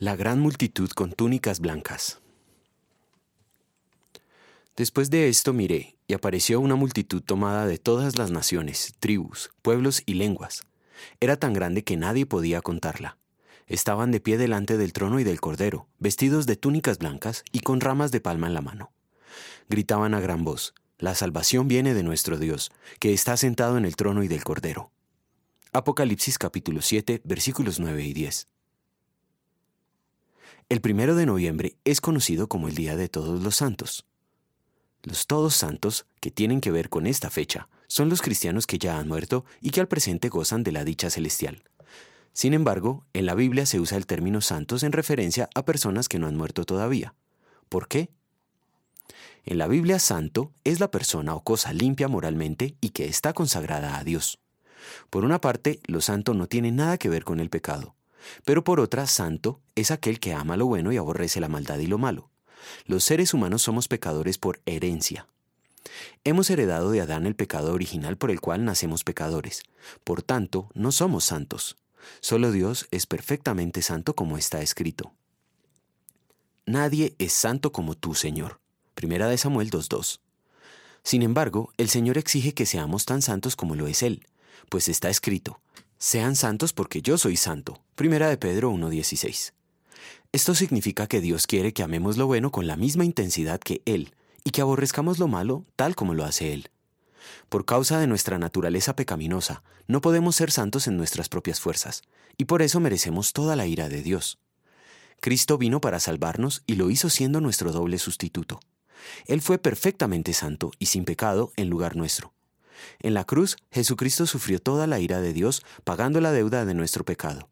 La gran multitud con túnicas blancas. Después de esto miré, y apareció una multitud tomada de todas las naciones, tribus, pueblos y lenguas. Era tan grande que nadie podía contarla. Estaban de pie delante del trono y del cordero, vestidos de túnicas blancas y con ramas de palma en la mano. Gritaban a gran voz, La salvación viene de nuestro Dios, que está sentado en el trono y del cordero. Apocalipsis capítulo 7, versículos 9 y 10. El primero de noviembre es conocido como el Día de Todos los Santos. Los Todos Santos, que tienen que ver con esta fecha, son los cristianos que ya han muerto y que al presente gozan de la dicha celestial. Sin embargo, en la Biblia se usa el término santos en referencia a personas que no han muerto todavía. ¿Por qué? En la Biblia, santo es la persona o cosa limpia moralmente y que está consagrada a Dios. Por una parte, lo santo no tiene nada que ver con el pecado. Pero por otra, santo es aquel que ama lo bueno y aborrece la maldad y lo malo. Los seres humanos somos pecadores por herencia. Hemos heredado de Adán el pecado original por el cual nacemos pecadores. Por tanto, no somos santos. Solo Dios es perfectamente santo como está escrito. Nadie es santo como tú, Señor. Primera de Samuel 2.2. Sin embargo, el Señor exige que seamos tan santos como lo es Él, pues está escrito, sean santos porque yo soy santo. Primera de Pedro 1.16. Esto significa que Dios quiere que amemos lo bueno con la misma intensidad que Él y que aborrezcamos lo malo tal como lo hace Él. Por causa de nuestra naturaleza pecaminosa, no podemos ser santos en nuestras propias fuerzas, y por eso merecemos toda la ira de Dios. Cristo vino para salvarnos y lo hizo siendo nuestro doble sustituto. Él fue perfectamente santo y sin pecado en lugar nuestro. En la cruz, Jesucristo sufrió toda la ira de Dios, pagando la deuda de nuestro pecado.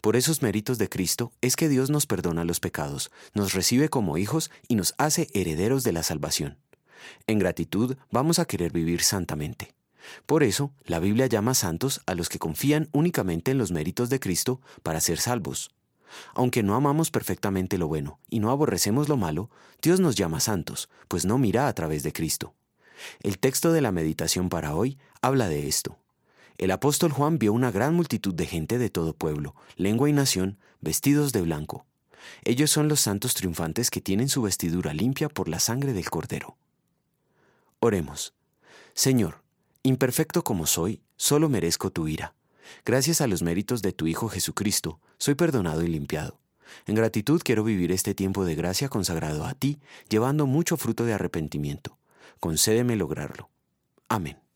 Por esos méritos de Cristo es que Dios nos perdona los pecados, nos recibe como hijos y nos hace herederos de la salvación. En gratitud vamos a querer vivir santamente. Por eso, la Biblia llama santos a los que confían únicamente en los méritos de Cristo para ser salvos. Aunque no amamos perfectamente lo bueno y no aborrecemos lo malo, Dios nos llama santos, pues no mira a través de Cristo. El texto de la meditación para hoy habla de esto. El apóstol Juan vio una gran multitud de gente de todo pueblo, lengua y nación, vestidos de blanco. Ellos son los santos triunfantes que tienen su vestidura limpia por la sangre del Cordero. Oremos. Señor, imperfecto como soy, solo merezco tu ira. Gracias a los méritos de tu Hijo Jesucristo, soy perdonado y limpiado. En gratitud quiero vivir este tiempo de gracia consagrado a ti, llevando mucho fruto de arrepentimiento concédeme lograrlo. Amén.